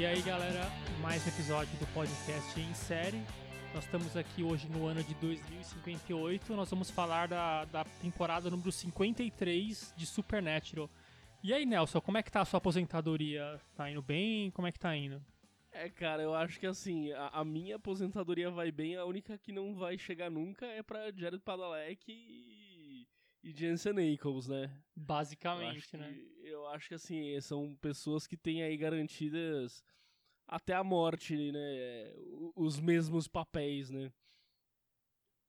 E aí, galera, mais um episódio do podcast em série. Nós estamos aqui hoje no ano de 2058. Nós vamos falar da, da temporada número 53 de Supernatural. E aí, Nelson, como é que tá a sua aposentadoria? Tá indo bem? Como é que tá indo? É, cara, eu acho que assim, a, a minha aposentadoria vai bem, a única que não vai chegar nunca é pra Jared Padalecki e, e Jensen Ackles, né? Basicamente, né? Acho que assim, são pessoas que têm aí garantidas até a morte, né? Os mesmos papéis, né?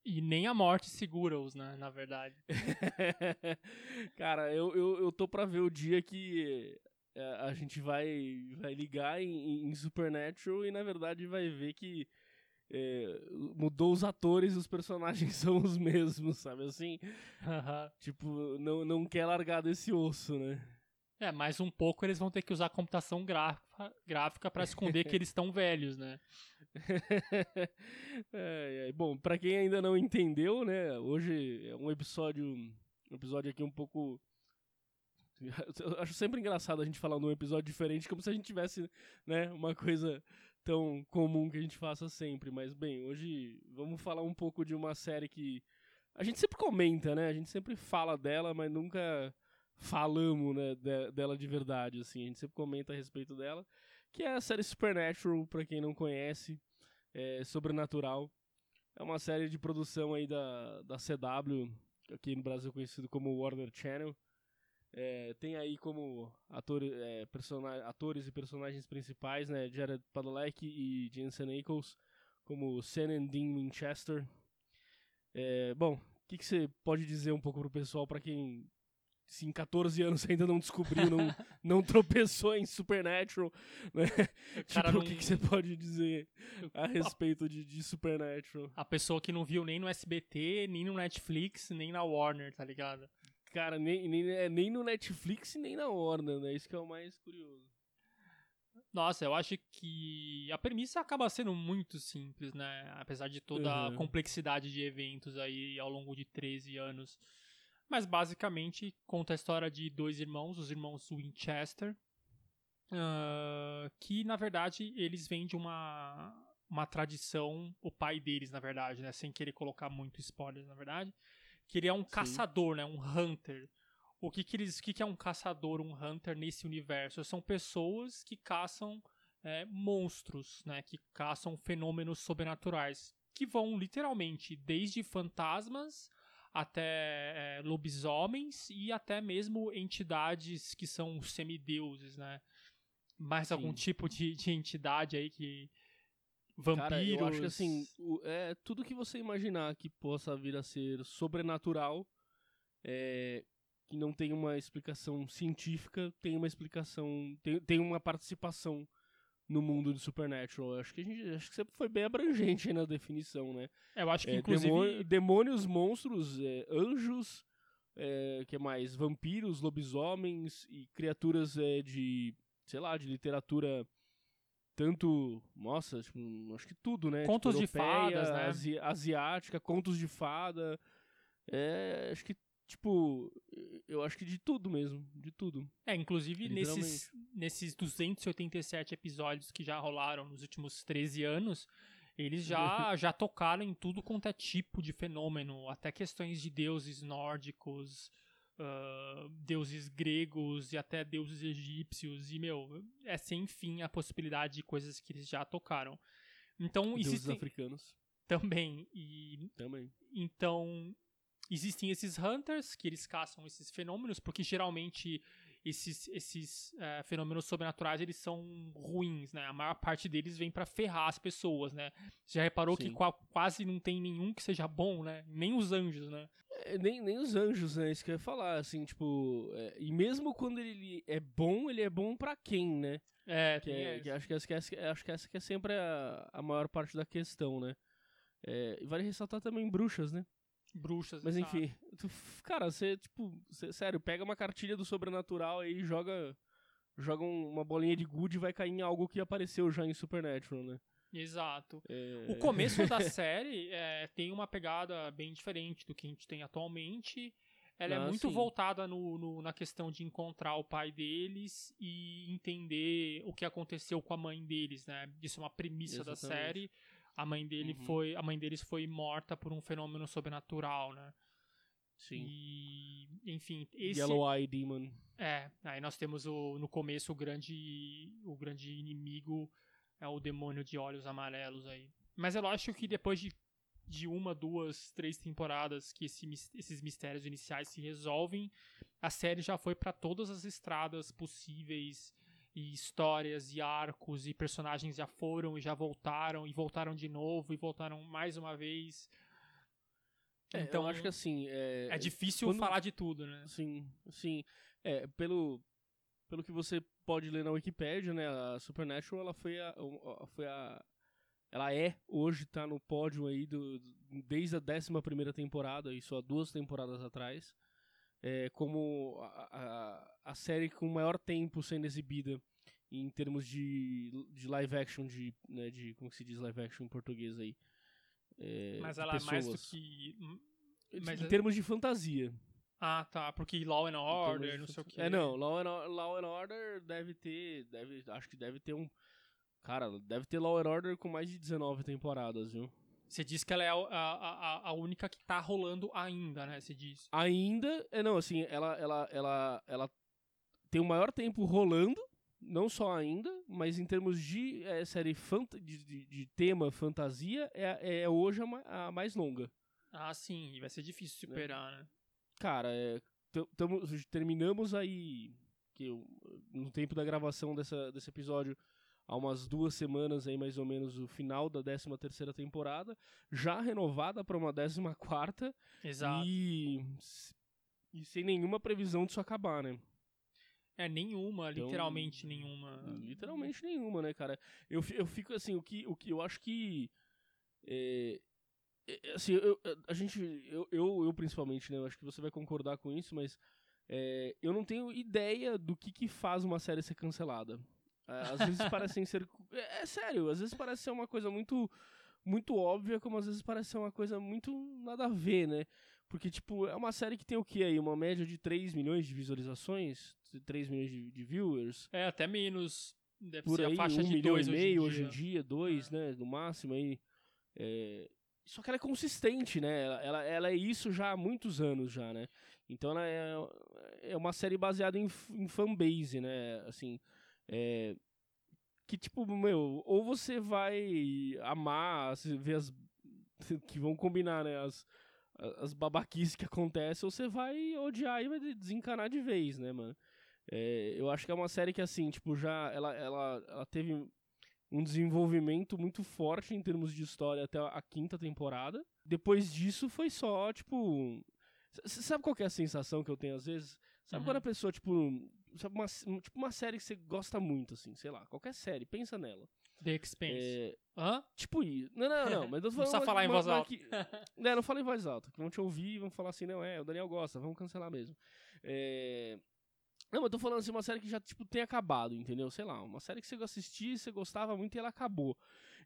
E nem a morte segura-os, né? Na verdade. Cara, eu, eu, eu tô pra ver o dia que é, a gente vai, vai ligar em, em Supernatural e na verdade vai ver que é, mudou os atores e os personagens são os mesmos, sabe assim? Tipo, não, não quer largar desse osso, né? É, mais um pouco eles vão ter que usar computação gráfica, gráfica para esconder que eles estão velhos, né? É, é, bom, pra quem ainda não entendeu, né? Hoje é um episódio, um episódio aqui um pouco eu acho sempre engraçado a gente falar num episódio diferente, como se a gente tivesse, né, uma coisa tão comum que a gente faça sempre. Mas, bem, hoje vamos falar um pouco de uma série que a gente sempre comenta, né? A gente sempre fala dela, mas nunca falamos, né, de- dela de verdade, assim. A gente sempre comenta a respeito dela, que é a série Supernatural, pra quem não conhece, é Sobrenatural. É uma série de produção aí da, da CW, aqui no Brasil conhecido como Warner Channel. É, tem aí como ator, é, atores e personagens principais, né, Jared Padalecki e Jensen Ackles, como Sam and Dean Winchester. É, bom, o que, que você pode dizer um pouco pro pessoal, pra quem se em 14 anos ainda não descobriu, não, não tropeçou em Supernatural, né? cara tipo, não- o que, que você pode dizer a respeito de, de Supernatural? A pessoa que não viu nem no SBT, nem no Netflix, nem na Warner, tá ligado? Cara, nem, nem, é, nem no Netflix nem na Warner, né? Isso que é o mais curioso. Nossa, eu acho que a premissa acaba sendo muito simples, né? Apesar de toda a Uhum. complexidade de eventos aí ao longo de 13 anos. Mas basicamente conta a história de dois irmãos, os irmãos Winchester, ah, que na verdade eles vêm de uma, uma tradição, o pai deles, na verdade, né? Sem querer colocar muito spoilers, na verdade, que ele é um caçador, né? Um hunter. O que que, eles, o que que é um caçador, um hunter nesse universo? São pessoas que caçam é, monstros, né? Que caçam fenômenos sobrenaturais. Que vão literalmente desde fantasmas até é, lobisomens e até mesmo entidades que são semideuses, né? Mais Sim. algum tipo de, de entidade aí que. Vampiros. Cara, eu acho que assim, o- é tudo que você imaginar que possa vir a ser sobrenatural, é, que não tem uma explicação científica, tem uma explicação, tem, tem uma participação no mundo de Supernatural. Eu Acho que a gente, acho que você foi bem abrangente aí na definição, né? Eu acho que, É, inclusive. demônio- demônios, monstros, é, anjos, é, que mais? Vampiros, lobisomens e criaturas é, de, sei lá, de literatura tanto, nossa, tipo, acho que tudo, né? Contos Tipo, de fadas, né? asi- asiática, contos de fada, é, acho que tipo, eu acho que de tudo mesmo, de tudo. É, inclusive nesses, nesses 287 episódios que já rolaram nos últimos 13 anos, eles já, já tocaram em tudo quanto é tipo de fenômeno, até questões de deuses nórdicos, ah, deuses gregos e até deuses egípcios. E, meu, é sem fim a possibilidade de coisas que eles já tocaram. Então, Deuses existem africanos também. E também. então, existem esses hunters que eles caçam esses fenômenos, porque geralmente esses, esses eh, fenômenos sobrenaturais eles são ruins, né? A maior parte deles vem pra ferrar as pessoas, né? Você já reparou que Sim. qua- quase não tem nenhum que seja bom, né? Nem os anjos, né? É, nem, nem os anjos, né? Isso que eu ia falar, assim, tipo. é, e mesmo quando ele é bom, ele é bom pra quem, né? É, Que, é- que acho, que essa, que essa- acho que essa que é sempre a, a maior parte da questão, né? É, e vale ressaltar também bruxas, né? Bruxas. Mas enfim, tu- cara, você, tipo, cê- sério, pega uma cartilha do sobrenatural aí e joga, joga um- uma bolinha de good e vai cair em algo que apareceu já em Supernatural, né? Exato. É, O começo da série é, tem uma pegada bem diferente do que a gente tem atualmente. ela é Ah, muito sim. voltada no, no- na questão de encontrar o pai deles e entender o que aconteceu com a mãe deles, né? Isso é uma premissa da Exatamente. série. A mãe dele Uhum. foi, a mãe deles foi morta por um fenômeno sobrenatural, né? Sim. E, enfim, esse Yellow Eye Demon. é, aí nós temos o, no começo o grande, o grande inimigo é o demônio de olhos amarelos aí. Mas é lógico que depois de, de uma, duas, três temporadas que esse esses mistérios iniciais se resolvem, a série já foi pra todas as estradas possíveis e histórias e arcos e personagens já foram e já voltaram e voltaram de novo e voltaram mais uma vez. É, então acho que assim. É, é difícil quando- falar de tudo, né? Sim, sim. É, pelo, pelo que você pode ler na Wikipédia, né, a Supernatural, ela foi a, foi a ela é, hoje tá no pódio aí do, desde a 11 primeira temporada, isso há duas temporadas atrás, é, como a, a, a série com maior tempo sendo exibida em termos de, de live action, de, né, de, como se diz live action em português aí? É, Mas ela é mais do que. Em mas é- termos de fantasia. Ah, tá. Porque Law and Order, não sei o que. É, não, Law and, Law and Order deve ter. Deve, acho que deve ter um. Cara, deve ter Law and Order com mais de 19 temporadas, viu? Você diz que ela é a, a, a- única que tá rolando ainda, né? Você diz. Ainda. É, não, assim, ela, ela, ela, ela tem o maior tempo rolando, não só ainda, mas em termos de é, série de, de, de tema fantasia, é, é hoje a, a mais longa. Ah, sim. E vai ser difícil superar, né? Cara, é, terminamos aí que eu- no tempo da gravação dessa, desse episódio há umas duas semanas aí mais ou menos o final da 13 terceira temporada, já renovada para uma 14 quarta Exato. e e sem nenhuma previsão disso acabar, né? É nenhuma, Então, literalmente nenhuma. Literalmente nenhuma, né, cara? Eu, eu fico assim, o que, o que eu acho que. é, é, assim, eu, a gente. Eu, eu, eu principalmente, né? Eu acho que você vai concordar com isso, mas. é, eu não tenho ideia do que, que faz uma série ser cancelada. É, às vezes parecem ser. É, é sério, às vezes parece ser uma coisa muito. Muito óbvia, como às vezes parece ser uma coisa muito nada a ver, né? Porque, tipo, é uma série que tem o que aí? Uma média de 3 milhões de visualizações? 3 milhões de, de viewers? É, até menos. Deve por ser aí, a faixa um de milhão dois e meio hoje em dia, dois, né, no máximo aí. É, Só que ela é consistente, né? Ela, ela, ela é isso já há muitos anos já, né? Então ela é, é uma série baseada em, em fanbase, né? Assim, é, que tipo, meu, ou você vai amar, ver as que vão combinar, né? As, as babaquices que acontecem, ou você vai odiar e vai desencanar de vez, né, mano? É, eu acho que é uma série que, assim, tipo, já ela, ela, ela teve um desenvolvimento muito forte em termos de história até a quinta temporada. Depois disso foi só, tipo. Sabe qual que é a sensação que eu tenho às vezes? Sabe Uhum. quando a pessoa, tipo. Uma, tipo uma série que você gosta muito, assim, sei lá, qualquer série, pensa nela. The Expense. É, Hã? tipo isso. Não, não, não, mas eu tô Não falando. precisa uma- falar em uma- voz uma alta. que- né, não fala em voz alta, que vão te ouvir e vão falar assim, não, é, o Daniel gosta, vamos cancelar mesmo. É... Não, mas eu tô falando assim, uma série que já, tipo, tem acabado, entendeu? Sei lá, uma série que você assistia, você gostava muito e ela acabou.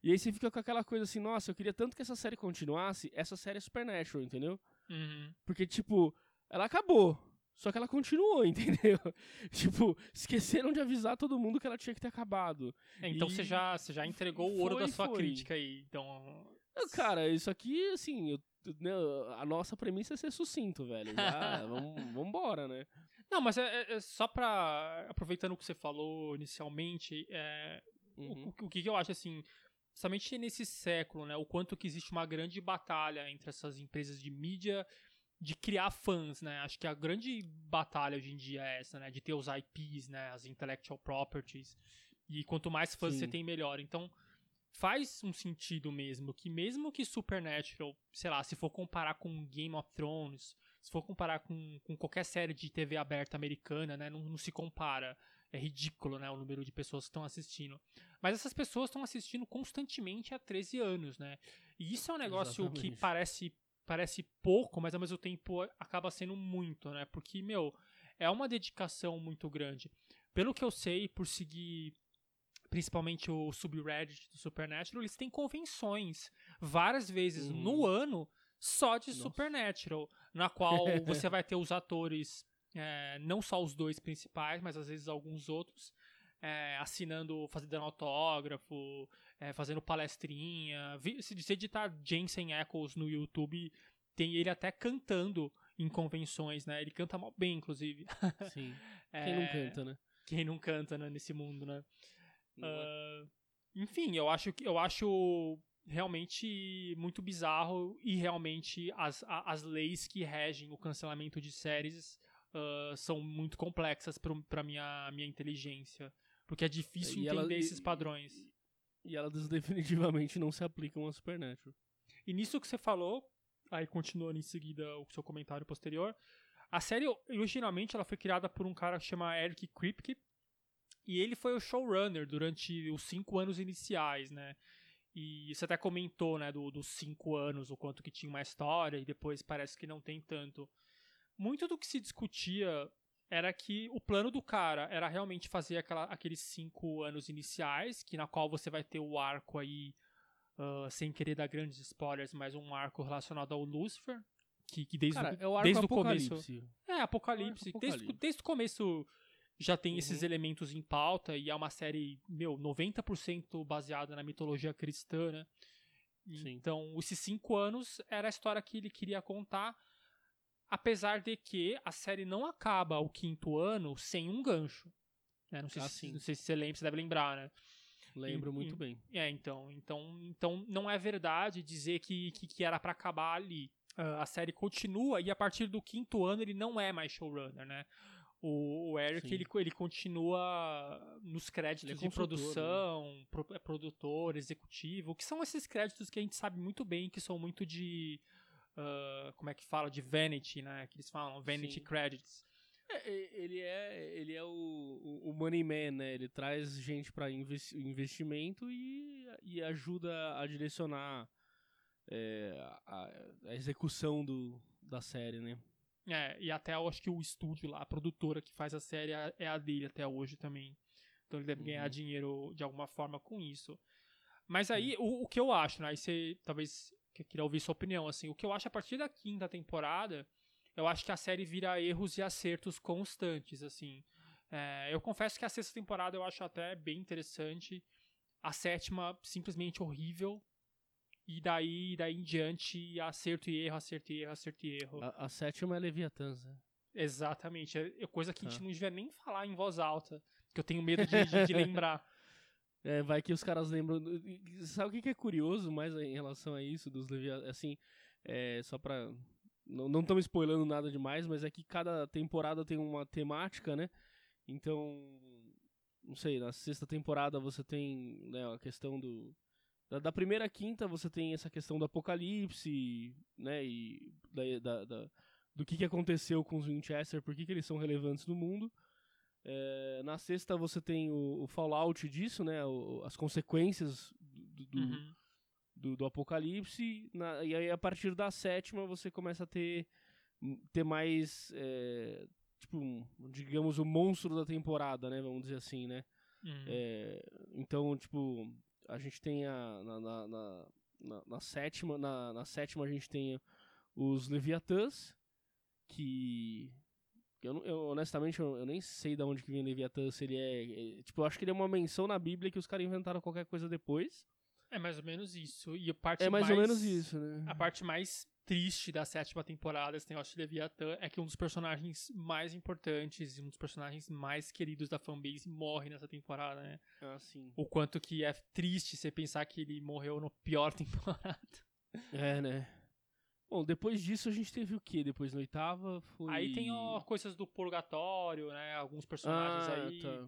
E aí você fica com aquela coisa assim, nossa, eu queria tanto que essa série continuasse, essa série é Supernatural, entendeu? Uhum. Porque, tipo, ela acabou. Só que ela continuou, entendeu? tipo, esqueceram de avisar todo mundo que ela tinha que ter acabado. É, Então E você já, você já entregou o ouro foi, da sua foi. crítica aí. Então. Cara, isso aqui, assim, eu- né, a nossa premissa é ser sucinto, velho. Já, vamos, vambora, né? Não, mas é, é- é só pra. Aproveitando o que você falou inicialmente, é, o- Uhum. o, o que eu acho assim. Principalmente nesse século, né? O quanto que existe uma grande batalha entre essas empresas de mídia de criar fãs, né? Acho que a grande batalha hoje em dia é essa, né? De ter os IPs, né? As intellectual properties. E quanto mais fãs Sim. você tem, melhor. Então, faz um sentido mesmo que mesmo que Supernatural, sei lá, se for comparar com Game of Thrones, se for comparar com, com qualquer série de TV aberta americana, né, não, não se compara. É ridículo, né, o número de pessoas que estão assistindo. Mas essas pessoas estão assistindo constantemente há 13 anos, né? E isso é um negócio que Exatamente. parece parece pouco, mas ao mesmo tempo acaba sendo muito, né? Porque, meu, é uma dedicação muito grande. Pelo que eu sei, por seguir principalmente o subreddit do Supernatural, eles têm convenções várias vezes Uhum. no ano só de Nossa. Supernatural, na qual você vai ter os atores, é, não só os dois principais, mas às vezes alguns outros, é, assinando, fazendo autógrafo, é, fazendo palestrinha. Se você digitar Jensen Eccles no YouTube, tem ele até cantando em convenções, né? Ele canta mal bem, inclusive. Sim. Quem não É, canta, né? Quem não canta né, nesse mundo, né? É? Ah, enfim, eu acho que eu acho realmente muito bizarro e realmente as, as leis que regem o cancelamento de séries ah, são muito complexas para minha minha inteligência, porque é difícil E entender ela- esses padrões. E elas definitivamente não se aplicam a Supernatural. E nisso que você falou, aí continuando em seguida o seu comentário posterior, a série originalmente ela foi criada por um cara que chama Eric Kripke e ele foi o showrunner durante os cinco anos iniciais, né? E você até comentou, né, do- dos cinco anos, o quanto que tinha uma história e depois parece que não tem tanto. Muito do que se discutia era que o plano do cara era realmente fazer aquela- aqueles cinco anos iniciais, que na qual você vai ter o arco aí Uh, sem querer dar grandes spoilers, mas um arco relacionado ao Lucifer, que, que desde, Cara, o, é o arco desde o começo. Apocalipse. É, Apocalipse. Arco Desde, Apocalipse. desde o começo já tem esses Uhum. elementos em pauta e é uma série, meu, 90% baseada na mitologia cristã, né? Sim. Então, esses cinco anos era a história que ele queria contar, apesar de que a série não acaba o quinto ano sem um gancho. né? Não, sei Ah, se, não sei se você lembra, você deve lembrar, né? Lembro Em- muito em- bem. É, então, então, então não é verdade dizer que, que, que era pra acabar ali. Ah, a série continua e a partir do quinto ano ele não é mais showrunner, né? O, o Eric, Sim. ele, ele continua nos créditos é de consultor, produção, pro- é produtor, executivo, que são esses créditos que a gente sabe muito bem que são muito de. Ah, como é que fala? De vanity, né? Que eles falam, vanity Sim. credits. É, é, ele é, ele é o, o, o money man, né? Ele traz gente para investimento e, e ajuda a direcionar é, a, a execução do, da série, né? É, e até eu acho que o estúdio lá, a produtora que faz a série é é a dele até hoje também. Então ele deve ganhar Uhum. dinheiro de alguma forma com isso. Mas aí, o, o que eu acho, né? Aí você talvez que- queria ouvir sua opinião, assim. O que eu acho a partir da quinta temporada, eu acho que a série vira erros e acertos constantes, assim. É, eu confesso que a sexta temporada eu acho até bem interessante. A sétima, simplesmente horrível. E daí, daí em diante, acerto e erro, acerto e erro, acerto e erro. A, a sétima é Leviatã, né? Exatamente. É é coisa que a gente Tá. não devia nem falar em voz alta. Que eu tenho medo de, de- de lembrar. É, vai que os caras lembram. Sabe o que que é curioso mais em relação a isso dos Leviatã? Assim, é, só pra. Não não estamos spoilando nada demais, mas é que cada temporada tem uma temática, né? Então. Não sei, na sexta temporada você tem né, a questão do. Da, da primeira à quinta você tem essa questão do apocalipse, né? E da, da- da- do que, que aconteceu com os Winchester, por que, que eles são relevantes no mundo. É, na sexta você tem o, o fallout disso, né? o- as consequências do, do, Uhum. do, do apocalipse. na- e aí a partir da sétima você começa a ter, ter mais. é, tipo, um- digamos, o monstro da temporada, né? Vamos dizer assim, né? Uhum. É, então, tipo, a gente tem a. Na, na, na, na- sétima. Na sétima a gente tem os Leviatãs, que. Eu, eu, honestamente, eu, eu nem sei de onde que vem Leviatã, se ele é, é, Tipo, eu acho que ele é uma menção na Bíblia que os caras inventaram qualquer coisa depois. É mais ou menos isso. E a parte É mais, ou menos isso, né? A parte mais triste da sétima temporada, esse negócio de Leviatã, é que um dos personagens mais importantes e um dos personagens mais queridos da fanbase morre nessa temporada, né? Ah, sim. O quanto que é triste você pensar que ele morreu no pior temporada. É, né? Bom, depois disso a gente teve o que? Depois na oitava foi. Aí tem ó, coisas do purgatório, né? Alguns personagens ah, aí. Tá.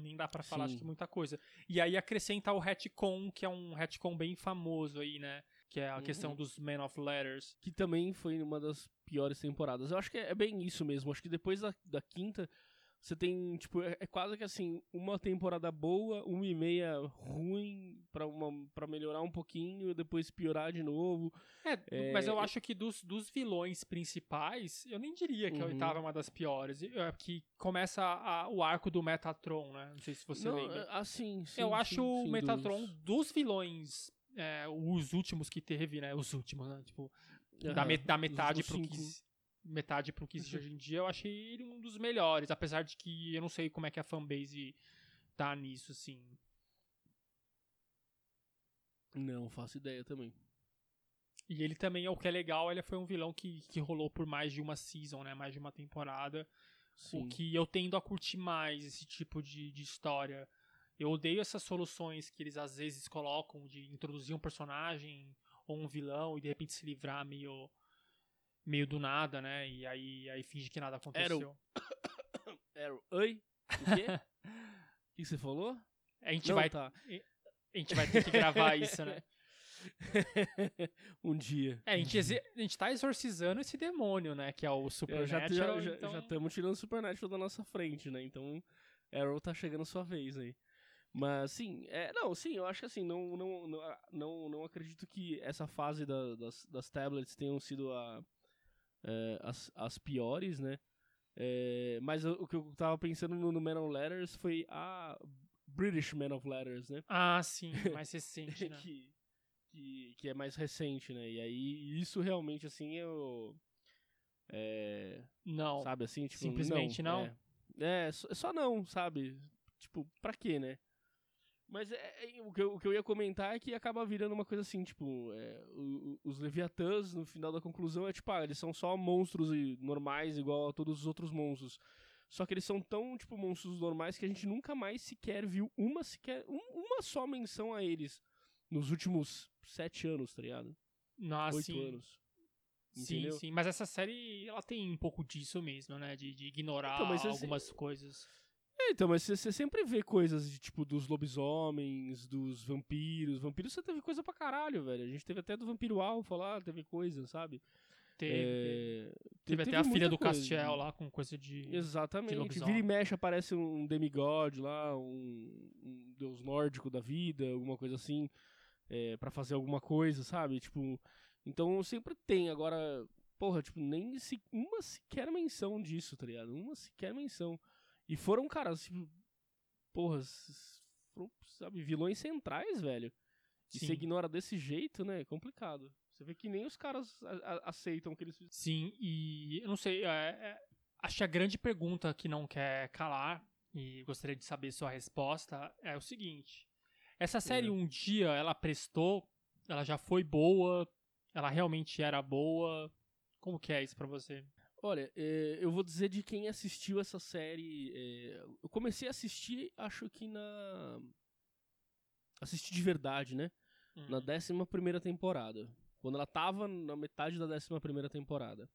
Nem dá pra falar que muita coisa. E aí acrescenta o retcon, que é um retcon bem famoso aí, né? Que é a Uhum. questão dos Men of Letters. que também foi uma das piores temporadas. Eu acho que é é bem isso mesmo. Acho que depois da, da quinta, você tem, tipo, é, é quase que assim, uma temporada boa, uma e meia ruim pra, uma, pra melhorar um pouquinho e depois piorar de novo. É, É, mas eu é- acho que dos, dos vilões principais, eu nem diria que a Uhum. oitava é uma das piores. É que começa a- o arco do Metatron, né? Não sei se você Não, lembra. é, assim, sim, eu sim, acho o sim, Metatron dos- dos vilões, é, os últimos que teve, né? Os últimos, né? Tipo, Da, Aham, me- da os metade últimos pro que, cinco. Metade pro que existe hoje em dia, eu achei ele um dos melhores. Apesar de que eu não sei como é que a fanbase tá nisso, assim. Não, faço ideia também. E ele também, o que é legal, ele foi um vilão que, que rolou por mais de uma season, né? Mais de uma temporada. Sim. O que eu tendo a curtir mais esse tipo de, de história. Eu odeio essas soluções que eles às vezes colocam de introduzir um personagem ou um vilão e de repente se livrar meio meio do nada, né? E aí, aí finge que nada aconteceu. Arrow. Oi? O quê? O que você falou? A gente Não, vai tá. a gente vai ter que gravar isso, né? um dia. É, a gente, exi- a gente tá exorcizando esse demônio, né? Que é o Supernatural. já então... estamos tirando o Supernatural da nossa frente, né? Então, Arrow tá chegando a sua vez aí. Mas, sim, é, não, sim, eu acho que assim, não, não, não, ah, não, não acredito que essa fase da- das, das tablets tenham sido a, é, as, as piores, né? É, mas o, o que eu tava pensando no, no Man of Letters foi a British Man of Letters, né? Ah, sim, mais recente, né? que, que, que é mais recente, né? E aí, isso realmente, assim, eu... É, Não. sabe assim? Tipo, Simplesmente não? É, é só, só não, sabe? Tipo, pra quê, né? Mas é, é, o, que eu, o que eu ia comentar é que acaba virando uma coisa assim, tipo, é, o- o- os Leviatãs, no final da conclusão, é tipo, ah, eles são só monstros e- normais, igual a todos os outros monstros. Só que eles são tão, tipo, monstros normais que a gente nunca mais sequer viu uma sequer, um- uma só menção a eles nos últimos sete anos, tá ligado? Não, Oito sim. anos. Sim, Entendeu? sim. Mas essa série, ela tem um pouco disso mesmo, né? De, de ignorar Então, algumas coisas. É, então, mas você sempre vê coisas de, tipo, dos lobisomens, dos vampiros. Vampiros você teve coisa pra caralho, velho. A gente teve até do Vampiro Alpha lá, teve coisa, sabe? Teve, teve. É, Teve te- até a filha do coisa. Castiel lá com coisa de. de Exatamente. lobisomem. Vira e mexe aparece um demigod lá, um, um deus nórdico da vida, alguma coisa assim, é, para fazer alguma coisa, sabe? Tipo, então sempre tem. Agora, porra, tipo, nem se, uma sequer menção disso, tá ligado? Uma sequer menção. E foram, cara, tipo, porra, foram, sabe, vilões centrais, velho. E Sim. você ignora desse jeito, né? É complicado. Você vê que nem os caras a- a- aceitam que eles fizeram. Sim, e eu não sei. é- é- acho que a grande pergunta que não quer calar, e gostaria de saber sua resposta, é o seguinte: essa série, É. um dia, ela prestou, ela já foi boa, ela realmente era boa. Como que é isso pra você? Olha, é, eu vou dizer de quem assistiu essa série. é, eu comecei a assistir, acho que na. Assisti de verdade, né? Na Hum. 11 primeira temporada. Quando ela tava na metade da 11 primeira temporada.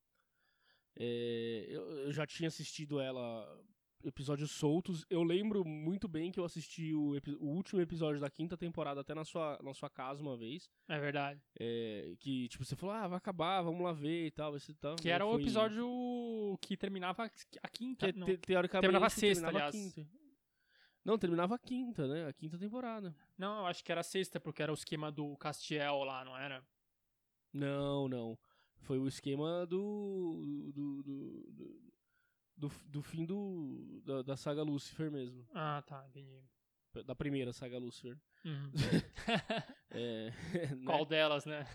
Eu, eu já tinha assistido ela episódios soltos. Eu lembro muito bem que eu assisti o, o último episódio da quinta temporada até na sua, na sua casa uma vez. É verdade. É, que, tipo, você falou, ah, vai acabar, vamos lá ver e tal. Ser tal. Que era o foi- episódio que terminava a quinta. que te- teoricamente Terminava a sexta, terminava aliás. Não, terminava a quinta, né? A quinta temporada. Não, eu acho que era a sexta, porque era o esquema do Castiel lá, não era? Não, não. Foi o esquema do. do. do, do, do, do fim do. Da, da saga Lucifer mesmo. Ah, tá, entendi. Da primeira saga Lucifer. Uhum. É. né? qual delas, né?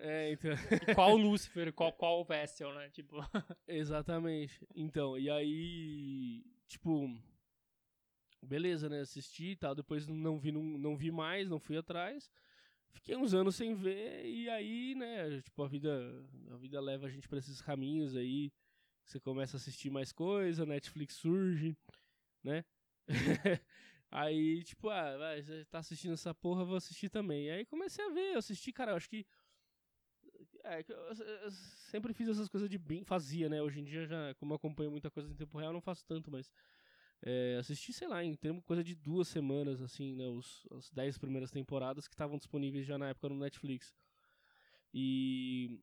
É, então. Qual Lucifer, qual, qual Vessel, né? Tipo. Exatamente. Então, e aí. Tipo. Beleza, né? Assisti e tal. Depois não vi, não, não vi mais, não fui atrás. Fiquei uns anos sem ver. E aí, né? Tipo, a vida, a vida leva a gente pra esses caminhos aí. Você começa a assistir mais coisa, Netflix surge, né? aí, tipo, ah, você tá assistindo essa porra, vou assistir também. E aí comecei a ver, eu assisti, cara, eu acho que é, eu, sempre fiz essas coisas de bem. Fazia, né? Hoje em dia, já, como eu acompanho muita coisa em tempo real, não faço tanto, mas. é, assisti, sei lá, em termos coisa de duas semanas, assim, né? Os, as dez primeiras temporadas que estavam disponíveis já na época no Netflix. E.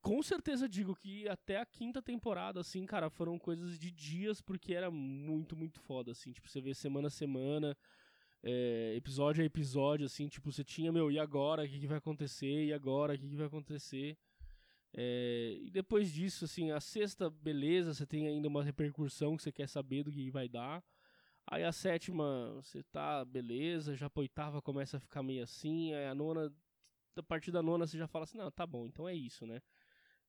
com certeza digo que até a quinta temporada, assim, cara, foram coisas de dias, porque era muito, muito foda, assim. Tipo, você vê semana a semana é, episódio a episódio, assim, tipo, você tinha, meu, e agora? O que, que vai acontecer? E agora? O que, que vai acontecer? É, e depois disso, assim, a sexta, beleza, você tem ainda uma repercussão que você quer saber do que vai dar. Aí a sétima, você tá, beleza, já a oitava começa a ficar meio assim, aí a nona a partir da nona você já fala assim, não, tá bom, então é isso, né?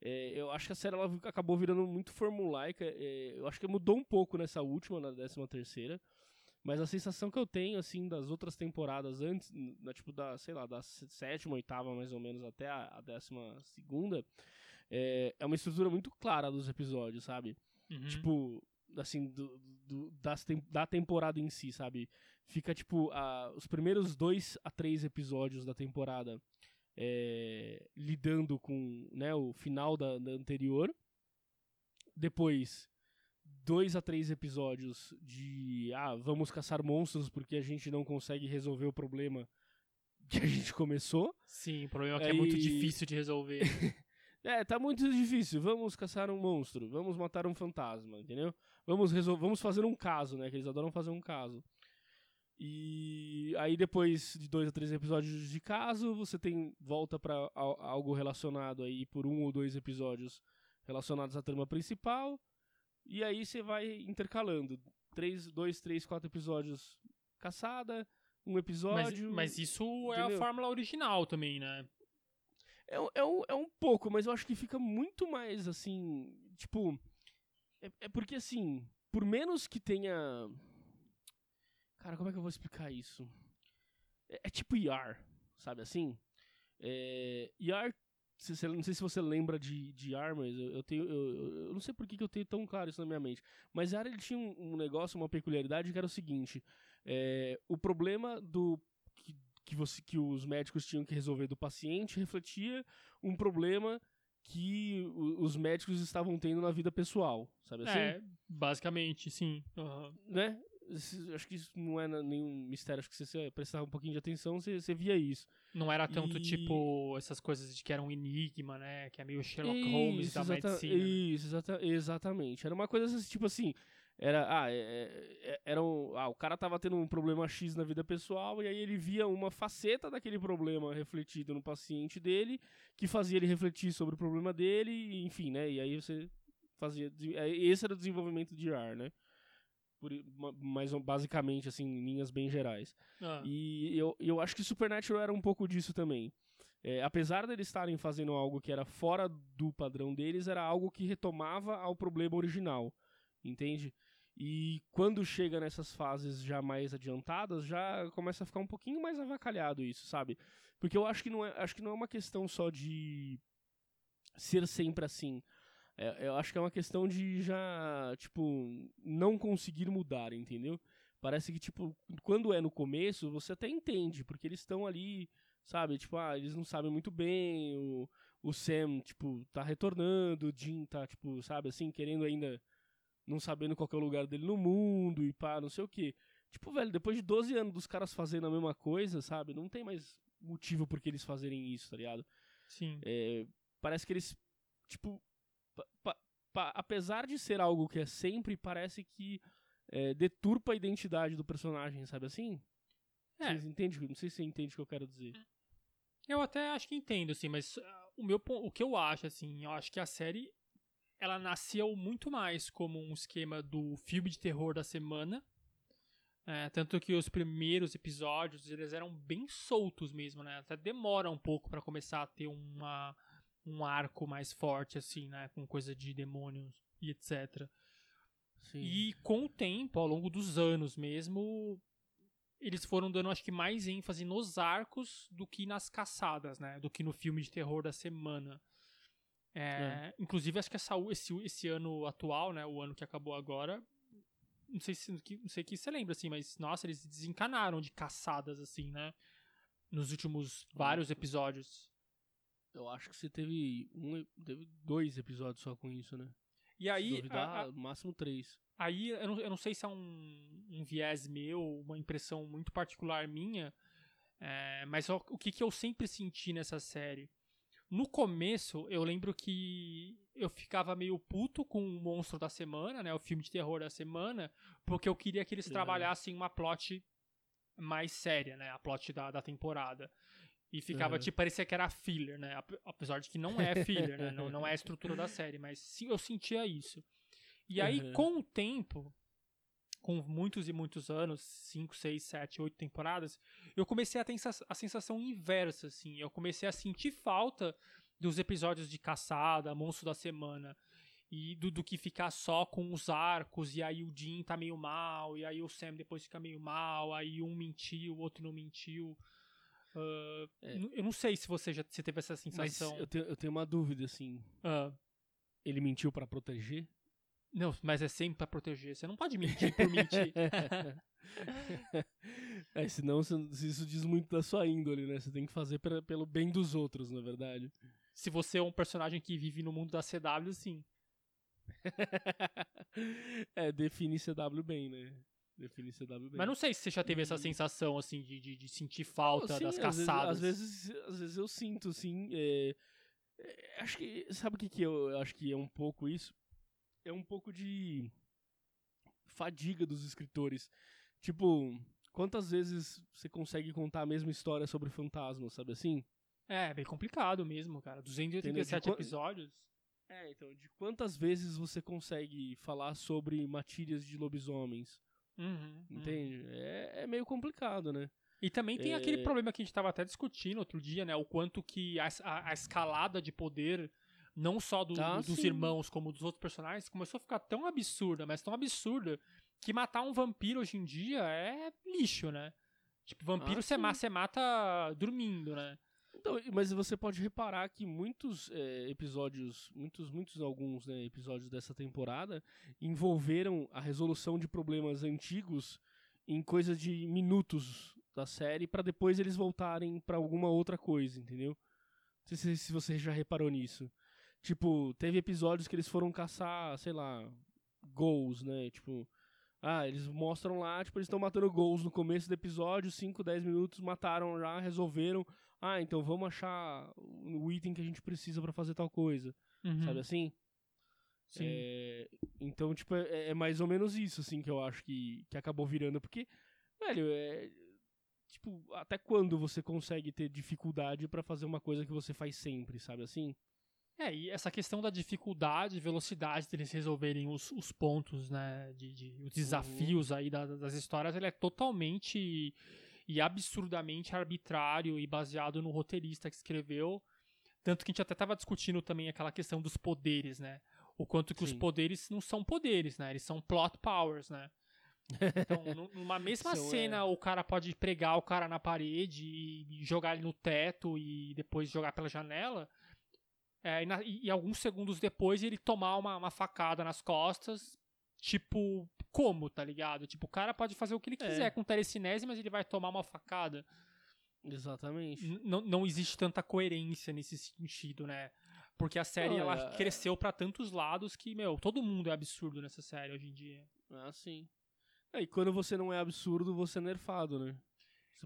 É, eu acho que a série ela acabou virando muito formulaica. É, eu acho que mudou um pouco nessa última, na décima terceira. Mas a sensação que eu tenho, assim, das outras temporadas antes, na, tipo, da, sei lá, da sétima, oitava, mais ou menos, até a, a décima segunda, é, é uma estrutura muito clara dos episódios, sabe? Uhum. Tipo, assim, do, do, das, da temporada em si, sabe? Fica, tipo, a, os primeiros dois a três episódios da temporada é, lidando com né, o final da, da anterior. Depois, dois a três episódios de ah, vamos caçar monstros porque a gente não consegue resolver o problema que a gente começou. Sim, o problema é que é muito difícil de resolver. é, tá muito difícil. Vamos caçar um monstro, vamos matar um fantasma, entendeu? Vamos resolver, vamos fazer um caso, né? Que eles adoram fazer um caso. E aí depois de dois a três episódios de caso, você tem volta para algo relacionado aí por um ou dois episódios relacionados à trama principal. E aí você vai intercalando. Três, dois, três, quatro episódios caçada, um episódio. Mas, mas isso entendeu? é a fórmula original também, né? É, é, um, é um pouco, mas eu acho que fica muito mais assim. Tipo. É, é porque assim, por menos que tenha Cara, como é que eu vou explicar isso? É, é tipo IR, sabe assim? É, se, se, não sei se você lembra de, de IR, mas eu, eu tenho. Eu, eu, não sei por que, que eu tenho tão claro isso na minha mente. Mas IR ele tinha um, um negócio, uma peculiaridade que era o seguinte: é, o problema do. Que, que, você, que os médicos tinham que resolver do paciente refletia um problema que os médicos estavam tendo na vida pessoal, sabe assim? É, basicamente, sim. Uhum. Né? Acho que isso não é nenhum mistério, acho que se você prestar um pouquinho de atenção, você, você via isso. Não era tanto, e... tipo, essas coisas de que era um enigma, né? Que é meio Sherlock isso, Holmes da exata, medicina. Né? Isso, exata, exatamente. Era uma coisa assim, tipo assim, era, ah, é, é, era um, ah, o cara tava tendo um problema X na vida pessoal e aí ele via uma faceta daquele problema refletido no paciente dele, que fazia ele refletir sobre o problema dele, enfim, né? E aí você fazia, esse era o desenvolvimento de ar, né? Por, mais basicamente, assim, em linhas bem gerais. Ah. E eu, eu acho que Supernatural era um pouco disso também. É, apesar deles estarem fazendo algo que era fora do padrão deles, era algo que retomava ao problema original, entende? E quando chega nessas fases já mais adiantadas, já começa a ficar um pouquinho mais avacalhado isso, sabe? Porque eu acho que não é, acho que não é uma questão só de ser sempre assim. É, eu acho que é uma questão de já, tipo, não conseguir mudar, entendeu? Parece que, tipo, quando é no começo, você até entende, porque eles estão ali, sabe? Tipo, ah, eles não sabem muito bem, o, o Sam, tipo, tá retornando, o Jim tá, tipo, sabe, assim, querendo ainda, não sabendo qual é o lugar dele no mundo e pá, não sei o que. Tipo, velho, depois de 12 anos dos caras fazendo a mesma coisa, sabe? Não tem mais motivo por que eles fazerem isso, tá ligado? Sim. É, parece que eles, tipo, apesar de ser algo que é sempre, parece que é, deturpa a identidade do personagem, sabe assim? É. Vocês entendem? Não sei se você entende o que eu quero dizer. Eu até acho que entendo, assim, mas uh, o, meu, o que eu acho, assim, eu acho que a série ela nasceu muito mais como um esquema do filme de terror da semana. É, tanto que os primeiros episódios eles eram bem soltos mesmo, né? Até demora um pouco para começar a ter uma um arco mais forte, assim, né? Com coisa de demônios e etc. Sim. E com o tempo, ao longo dos anos mesmo, eles foram dando, acho que, mais ênfase nos arcos do que nas caçadas, né? Do que no filme de terror da semana. É, é. Inclusive, acho que essa, esse, esse ano atual, né? O ano que acabou agora. Não sei se não sei que você lembra, assim, mas nossa, eles desencanaram de caçadas, assim, né? Nos últimos vários episódios. Eu acho que você teve um, teve dois episódios só com isso, né? E aí, duvidar, a, a, máximo três. Aí eu não, eu não sei se é um, um viés meu, uma impressão muito particular minha, é, mas o, o que, que eu sempre senti nessa série? No começo, eu lembro que eu ficava meio puto com o Monstro da Semana, né? O filme de terror da semana, porque eu queria que eles trabalhassem uma plot mais séria, né? A plot da, da temporada. E ficava, uhum. tipo, parecia que era filler, né? Apesar de que não é filler, né? Não, não é a estrutura da série, mas sim, eu sentia isso. E aí, uhum. com o tempo, com muitos e muitos anos, 5, 6, 7, 8 temporadas, eu comecei a ter a sensação inversa, assim. Eu comecei a sentir falta dos episódios de caçada, monstro da semana. E do, do que ficar só com os arcos, e aí o Jim tá meio mal, e aí o Sam depois fica meio mal, aí um mentiu, o outro não mentiu. Ah, É. Eu não sei se você já se teve essa Mas sensação. eu tenho, eu tenho uma dúvida, assim. Ah, Ele mentiu pra proteger? não, mas é sempre pra proteger. Você não pode mentir por mentir. é, senão isso diz muito da sua índole, né? Você tem que fazer pela- pelo bem dos outros, na verdade. se você é um personagem que vive no mundo da CW, sim. é, define CW bem, né? Define CW bem. Mas não sei se você já teve essa E- sensação, assim, de, de, de sentir falta Não, sim, das às vezes- caçadas. Às vezes, às vezes, eu sinto, sim. é, é, acho que. Sabe o que, que eu, eu acho que é um pouco isso? É um pouco de fadiga dos escritores. Tipo, quantas vezes você consegue contar a mesma história sobre fantasmas, sabe assim? É, bem complicado mesmo, cara. 287 Entendeu? De episódios. É, então, de quantas vezes você consegue falar sobre matilhas de lobisomens? Uhum, uhum. Entende? É, é meio complicado, né? E também tem aquele É. problema que a gente tava até discutindo outro dia, né? O quanto que a, a- a escalada de poder, não só do- Ah, dos sim. irmãos como dos outros personagens, começou a ficar tão absurda, mas tão absurda, que matar um vampiro hoje em dia é lixo, né? Tipo, vampiro Ah, você sim. ma- você mata dormindo, né? Então, mas você pode reparar que muitos é, episódios, muitos, muitos alguns né, episódios dessa temporada envolveram a resolução de problemas antigos em coisa de minutos da série pra depois eles voltarem pra alguma outra coisa, entendeu? Não sei se, você já reparou nisso. Tipo, teve episódios que eles foram caçar, sei lá, goals, né? Tipo, ah, eles mostram lá, tipo, eles estão matando goals no começo do episódio, 5, 10 minutos, mataram já, resolveram. Ah, então vamos achar o item que a gente precisa pra fazer tal coisa, sabe assim? Sim. É, então, tipo, é, é mais ou menos isso, assim, que eu acho que, que acabou virando. Porque, velho, é. Tipo, até quando você consegue ter dificuldade pra fazer uma coisa que você faz sempre, sabe assim? É, e essa questão da dificuldade e velocidade deles resolverem os, os pontos, né, de, de- os desafios aí da- das histórias, ele é totalmente e absurdamente arbitrário e baseado no roteirista que escreveu. Tanto que a gente até tava discutindo também aquela questão dos poderes, né? O quanto que os Sim. poderes não são poderes, né? Eles são plot powers, né? Então, nu- numa mesma São, é. cena, o cara pode pregar o cara na parede e jogar ele no teto e depois jogar pela janela. É, e, na- e alguns segundos depois ele tomar uma, uma facada nas costas. Tipo, como, tá ligado? Tipo, o cara pode fazer o que ele É. quiser com telecinese, mas ele vai tomar uma facada. Exatamente. N- não, existe tanta coerência nesse sentido, né? Porque a série, Não, ela é- cresceu pra tantos lados que, meu, todo mundo é absurdo nessa série hoje em dia. Ah, sim. É, e quando você não é absurdo, você é nerfado, né?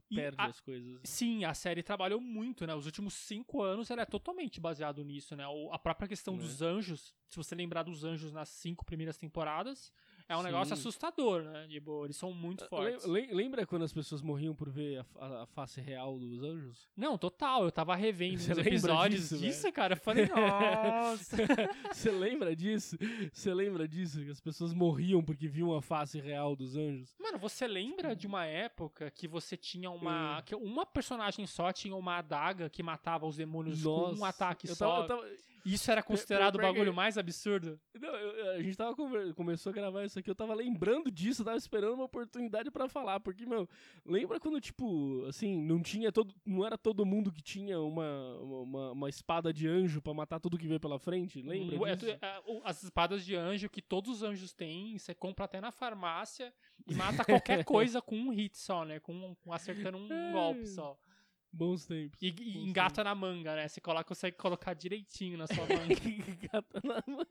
E perde a- as coisas. Sim, a série trabalhou muito, né? Os últimos cinco anos ela é totalmente baseado nisso, né? A própria questão Né? dos anjos, se você lembrar dos anjos nas cinco primeiras temporadas, é um Sim. negócio assustador, né? Tipo, eles são muito fortes. Le- le- Lembra quando as pessoas morriam por ver a, a- a face real dos anjos? Não, total, eu tava revendo Você os episódios disso, disso, cara. Eu falei, nossa. Você lembra disso? Você lembra disso? Que as pessoas morriam porque viam a face real dos anjos? Mano, você lembra de uma época que você tinha Hum. uma. que uma personagem só tinha uma adaga que matava os demônios com um Nossa, ataque eu só? tava- eu tava- Isso era considerado o bagulho mais absurdo? Não, eu- a gente tava conver- começou a gravar isso aqui, eu tava lembrando disso, tava esperando uma oportunidade pra falar, porque, meu, lembra quando, tipo, assim, não tinha todo, não era todo mundo que tinha uma, uma, uma espada de anjo pra matar tudo que veio pela frente, lembra é- disso? é- o- as espadas de anjo que todos os anjos têm, você compra até na farmácia e mata qualquer coisa com um hit só, né? Com, com acertando um golpe só. Bons tempos. E, e bons engata na manga, né? Você coloca, consegue colocar direitinho na sua manga. Gata na manga.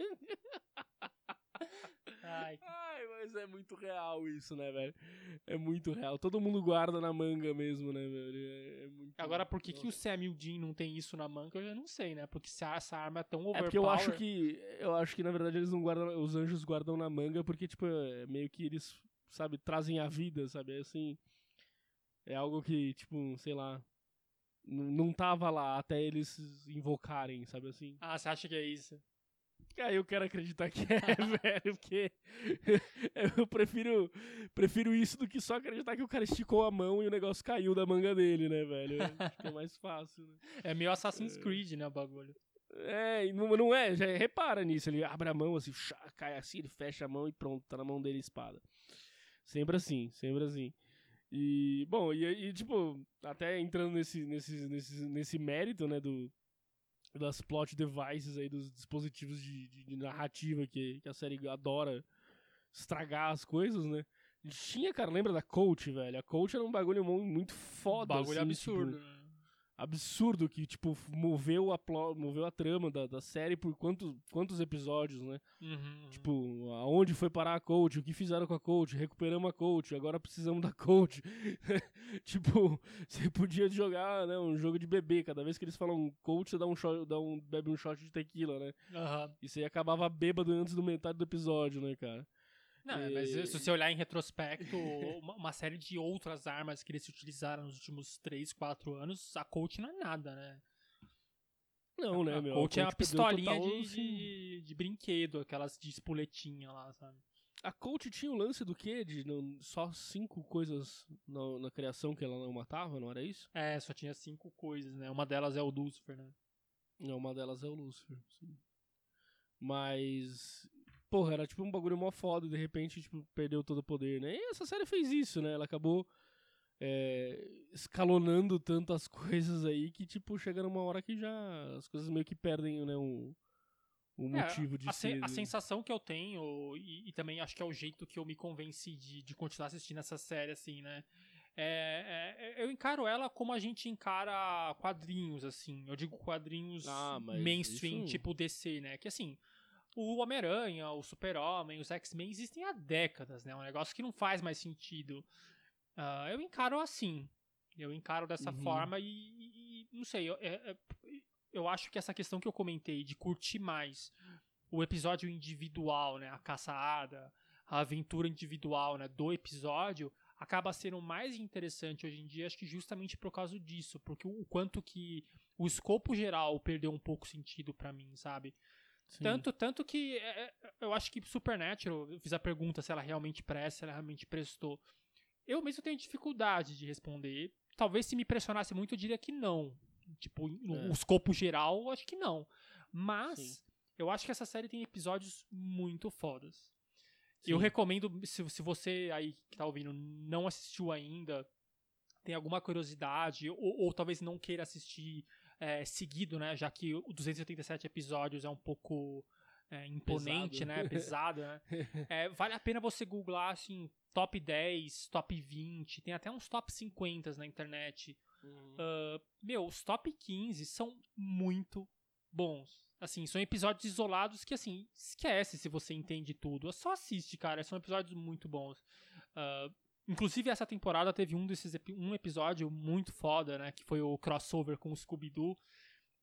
Ai, Ai, mas é muito real isso, né, velho? É muito real. Todo mundo guarda na manga mesmo, né, velho? É, é muito... Agora, por que, que o Nossa. Sam o Dean não tem isso na manga, eu já não sei, né? Porque se essa arma é tão overpower... É porque eu acho que. Eu acho que, na verdade, eles não guardam. Os anjos guardam na manga porque, tipo, é meio que eles, sabe, trazem a vida, sabe? É Assim. É algo que, tipo, sei lá. Não tava lá até eles invocarem, sabe assim? Ah, você acha que é isso? Aí eu quero acreditar que é, velho, porque eu prefiro, prefiro isso do que só acreditar que o cara esticou a mão e o negócio caiu da manga dele, né, velho? Acho que é mais fácil, né? É meio Assassin's Creed, né, o bagulho. É, e não, não é, já repara nisso, ele abre a mão assim, cai assim, ele fecha a mão e pronto, tá na mão dele a espada. Sempre assim, sempre assim. E, bom, e, e tipo, até entrando nesse, nesse, nesse, nesse mérito, né, do, das plot devices aí, dos dispositivos de, de, de narrativa que, que a série adora estragar as coisas, né? Tinha, cara, lembra da Coach, velho? A Coach era um bagulho mu- muito foda, bagulho assim, absurdo, tipo, né? Absurdo que, tipo, moveu a, moveu a trama da, da série por quantos, quantos episódios, né? Uhum, Tipo, aonde foi parar a coach, o que fizeram com a coach, recuperamos a coach, agora precisamos da coach. tipo, você podia jogar, né, um jogo de bebê, cada vez que eles falam coach, você dá um shot, dá um, bebe um shot de tequila, né? Aham. E você acabava bêbado antes do metade do episódio, né, cara? Não, E- mas se você olhar em retrospecto, uma, uma série de outras armas que eles utilizaram nos últimos 3, 4 anos, a Colt não é nada, né? Não, né, a meu? Colt é uma pistolinha total, de, assim, de, de brinquedo, aquelas de espoletinha lá, sabe? A coach tinha o lance do quê? De não, só cinco coisas na, na criação que ela não matava, não era isso? É, só tinha cinco coisas, né? Uma delas é o Lucifer, né? Não, uma delas é o Lucifer, sim. Mas. Porra, era tipo um bagulho mó foda e de repente, tipo, perdeu todo o poder, né? E essa série fez isso, né? Ela acabou é, escalonando tantas coisas aí que, tipo, chega numa hora que já as coisas meio que perdem, né? Um, um É, motivo de a, ser. a sensação que eu tenho, e, e também acho que é o jeito que eu me convenci de, de continuar assistindo essa série, assim, né? É, é- eu encaro ela como a gente encara quadrinhos, assim. Eu digo quadrinhos Ah, mainstream, isso- tipo DC, né? Que assim, o Homem-Aranha, o Super-Homem, os X-Men existem há décadas, né? É um negócio que não faz mais sentido. Ah, eu encaro assim. Eu encaro dessa Uhum. forma e, e- não sei, eu, é- é- eu acho que essa questão que eu comentei de curtir mais o episódio individual, né, a caçada, a aventura individual, né, do episódio, acaba sendo mais interessante hoje em dia, acho que justamente por causa disso, porque o, quanto que o escopo geral perdeu um pouco sentido pra mim, sabe? Sim. Tanto, tanto que é, é, eu acho que Supernatural, eu fiz a pergunta se ela realmente presta, se ela realmente prestou. Eu mesmo tenho dificuldade de responder. Talvez se me pressionasse muito, eu diria que não. Tipo, no É. o escopo geral, eu acho que não. Mas Sim. eu acho que essa série tem episódios muito fodas. Eu Sim. recomendo, se, se você aí que tá ouvindo não assistiu ainda, tem alguma curiosidade, ou, ou talvez não queira assistir é, seguido, né? Já que o 287 episódios é um pouco é, imponente, Pesado. né? Pesado, né? É, vale a pena você googlar, assim, top 10, top 20, tem até uns top 50 na internet. Uhum. Ah, meu, os top 15 são muito bons. Assim, são episódios isolados que, assim, esquece se você entende tudo. Só assiste, cara. São episódios muito bons. Ah, inclusive, essa temporada teve um desses um episódio muito foda, né? Que foi o crossover com o Scooby-Doo.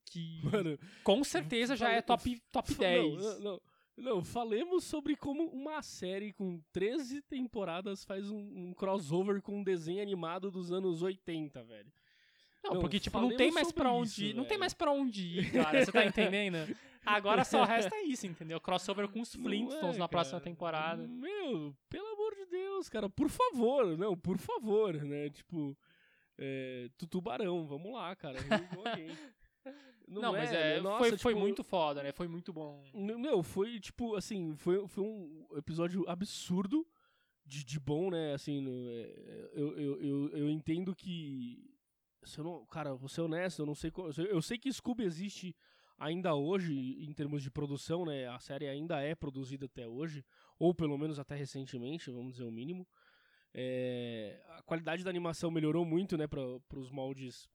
Que Mano, com certeza já é top, top Fa- 10. Não, não, não. Falemos sobre como uma série com 13 temporadas faz um, um crossover com um desenho animado dos anos 80, velho. Não, Não, porque, tipo, não tem mais pra onde isso, ir. Não tem mais pra onde ir, cara. Você tá entendendo? Agora só resta isso, entendeu? Crossover com os Flintstones é, na próxima temporada. Meu, pelo Deus, cara, por favor, não, por favor, né? Tipo, é, tu- tubarão, vamos lá, cara. Again. Não, mas né? é, Nossa, foi, foi tipo, muito foda, né? Foi muito bom. Meu, foi tipo, assim, foi, foi um episódio absurdo de, de bom, né? Assim, é, eu, eu, eu, eu entendo que. Se eu não, cara, vou ser honesto, eu não sei. Eu sei que Scooby existe ainda hoje em termos de produção, né? A série ainda é produzida até hoje, ou pelo menos até recentemente, vamos dizer o mínimo. É, a qualidade da animação melhorou muito, né, para os moldes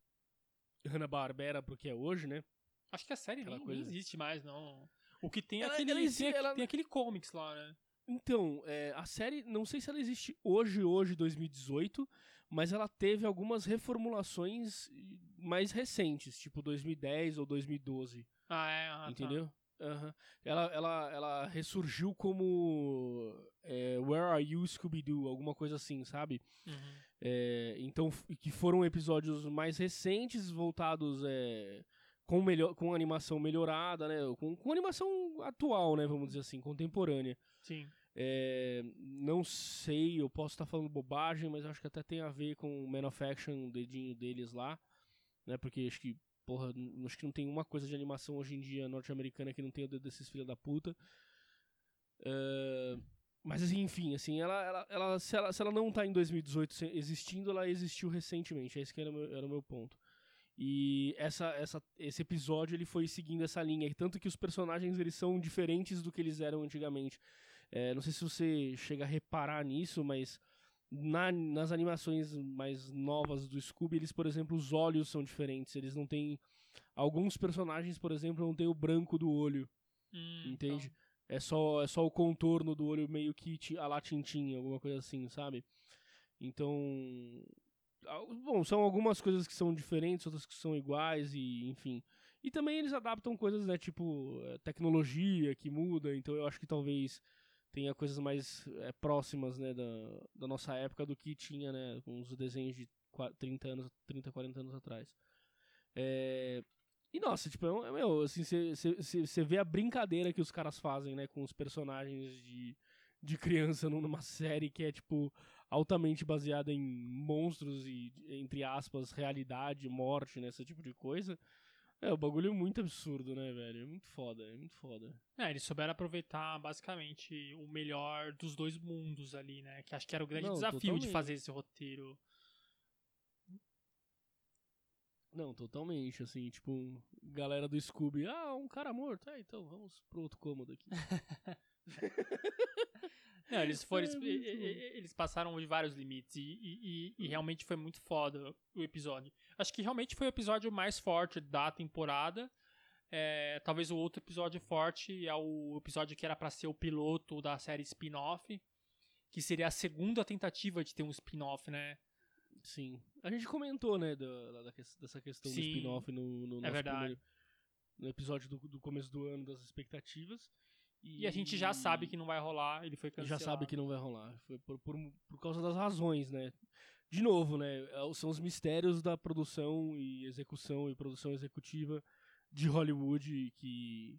Hanna-Barbera pro que é hoje, né? Acho que a série nem, nem existe mais, não. O que tem é aquele, ela exi- tem, ela- tem aquele comics lá, né? Então, é, a série, não sei se ela existe hoje, hoje, 2018, mas ela teve algumas reformulações mais recentes, tipo 2010 ou 2012, Ah, é. ah, tá. entendeu? Aham. Ela, ela, ela ressurgiu como é, Where Are You, Scooby-Doo, alguma coisa assim, sabe? Uhum. É, então, que foram episódios mais recentes, voltados é, com, melhor, com animação melhorada, né? Com, com animação atual, né? Vamos dizer assim, contemporânea. Sim. É, não sei, eu posso estar falando bobagem, mas acho que até tem a ver com o Man of Action, o dedinho deles lá, né? Porque acho que, porra, acho que não tem uma coisa de animação hoje em dia norte-americana que não tem o dedo desses filhos da puta. É, mas assim, enfim, assim, ela, ela, ela, se ela, se ela não tá em 2018 se- existindo, ela existiu recentemente, esse que era o meu, era o meu ponto. E essa, essa, esse episódio ele foi seguindo essa linha, tanto que os personagens eles são diferentes do que eles eram antigamente. É, não sei se você chega a reparar nisso, mas na- nas animações mais novas do Scooby, eles, por exemplo, os olhos são diferentes. Eles não têm. Alguns personagens, por exemplo, não têm o branco do olho, Hum, entende? É só, é só o contorno do olho meio que a lá tintim, alguma coisa assim, sabe? Então. Bom, são algumas coisas que são diferentes, outras que são iguais, e enfim. E também eles adaptam coisas, né, tipo eh, tecnologia que muda, então eu acho que talvez tenha coisas mais eh, próximas, né, da, da nossa época do que tinha, né, com os desenhos de qua- 30 anos, 30, 40 anos atrás. É, E nossa, tipo, é, é, meu, assim, você vê a brincadeira que os caras fazem, né, com os personagens de, de criança numa série que é, tipo, altamente baseada em monstros e, entre aspas, realidade, morte, né, esse tipo de coisa. É, o bagulho é muito absurdo, né, velho? É muito foda, é muito foda. É, eles souberam aproveitar basicamente o melhor dos dois mundos ali, né? Que acho que era o grande Não, desafio de totalmente. fazer esse roteiro. Não, totalmente, assim, tipo, galera do Scooby, ah, um cara morto, é, então vamos pro outro cômodo aqui. Não, eles foram. É eles, passaram de vários limites e, e- e- e realmente foi muito foda o episódio. Acho que realmente foi o episódio mais forte da temporada. É, talvez o outro episódio forte é o episódio que era pra ser o piloto da série spin-off, que seria a segunda tentativa de ter um spin-off, né? Sim. A gente comentou, né, da, da dessa questão do Sim, spin-off no, no nosso verdade. primeiro- no episódio do, do começo do ano, das expectativas. E a gente já sabe que não vai rolar, ele foi já cancelado. sabe que não vai rolar. Foi por, por, por causa das razões, né? De novo, né? é- São os mistérios da produção e execução e produção executiva de Hollywood que.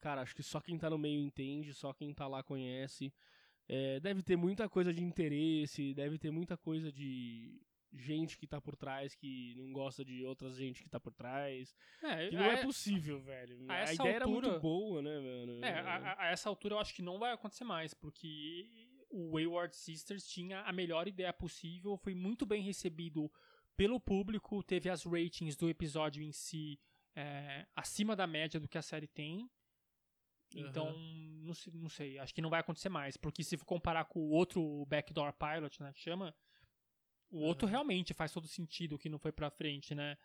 Cara, acho que só quem tá no meio entende, só quem tá lá conhece. É, deve ter muita coisa de interesse, deve ter muita coisa de gente que tá por trás que não gosta de outras gente que tá por trás. É, Que não é, a- possível, velho. a A, ideia era altura- muito boa, né, mano? É, a, a- essa altura eu acho que não vai acontecer mais, porque o Wayward Sisters tinha a melhor ideia possível, foi muito bem recebido pelo público, teve as ratings do episódio em si é, acima da média do que a série tem. Então, não, sei, não sei, acho que não vai acontecer mais, porque se for comparar com o outro Backdoor Pilot, né, que chama, o outro realmente faz todo sentido que não foi pra frente, né?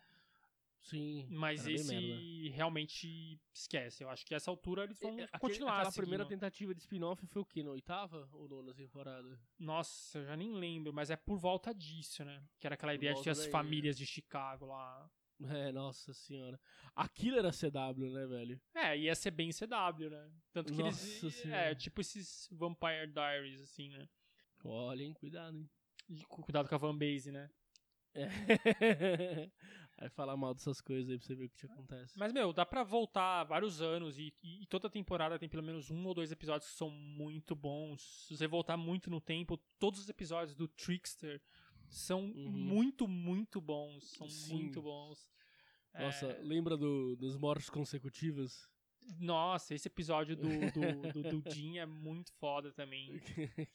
Sim. Mas esse realmente esquece. Eu acho que essa altura eles vão É, aquele- continuar Aquela seguindo. primeira tentativa de spin-off foi o quê? Na oitava ou nona temporada? Nossa, eu já nem lembro, mas é por volta disso, né? Que era aquela ideia de ter as daí, famílias de Chicago lá. É, nossa senhora. Aquilo era CW, né, velho? É, ia ser bem CW, né? Tanto que Nossa eles. Senhora. É, tipo esses Vampire Diaries, assim, né? Olhem, cuidado, hein? E cu- cuidado com a fanbase, né? É. Aí falar mal dessas coisas aí pra você ver o que te acontece. Mas, meu, dá pra voltar vários anos e, e- e toda temporada tem pelo menos um ou dois episódios que são muito bons. Se você voltar muito no tempo, todos os episódios do Trickster são Uhum. muito, muito bons. São Sim. muito bons. Nossa, É, lembra do, dos mortes consecutivas? Nossa, esse episódio do, do, do, do Jim é muito foda também.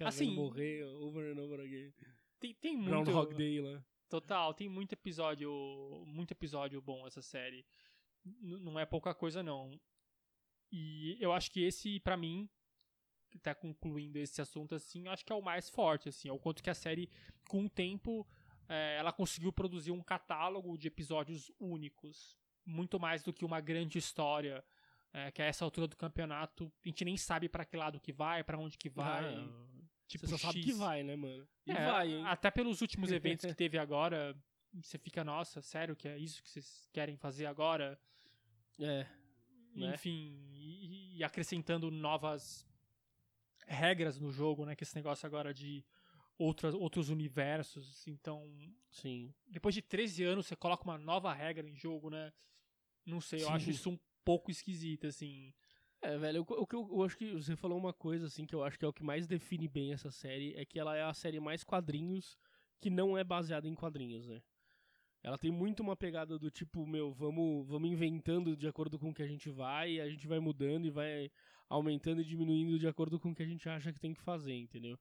Assim, morrer over and over again. Tem, tem muito. Groundhog Day lá. Total, tem muito episódio. Muito episódio bom essa série. N- não é pouca coisa, não. E eu acho que esse, pra mim, tá concluindo esse assunto assim, eu acho que é o mais forte, assim. É o quanto que a série, com o tempo, é, ela conseguiu produzir um catálogo de episódios únicos. Muito mais do que uma grande história. é, que a essa altura do campeonato, a gente nem sabe pra que lado que vai, pra onde que vai. Ah, tipo, você só sabe X. que vai, né, mano? E É, vai, hein? Até pelos últimos eventos que teve agora, você fica, nossa, sério que é isso que vocês querem fazer agora? É. Né? Enfim, e, e acrescentando novas regras no jogo, né? Que esse negócio agora de outras, outros universos. Então, Sim. depois de 13 anos, você coloca uma nova regra em jogo, né? Não sei, eu Sim. acho isso um pouco esquisito, assim. É, velho, o, que eu, eu acho que você falou uma coisa, assim, que eu acho que é o que mais define bem essa série, é que ela é a série mais quadrinhos que não é baseada em quadrinhos, né? Ela tem muito uma pegada do tipo, meu, vamos, vamos inventando de acordo com o que a gente vai, e a gente vai mudando e vai aumentando e diminuindo de acordo com o que a gente acha que tem que fazer, entendeu?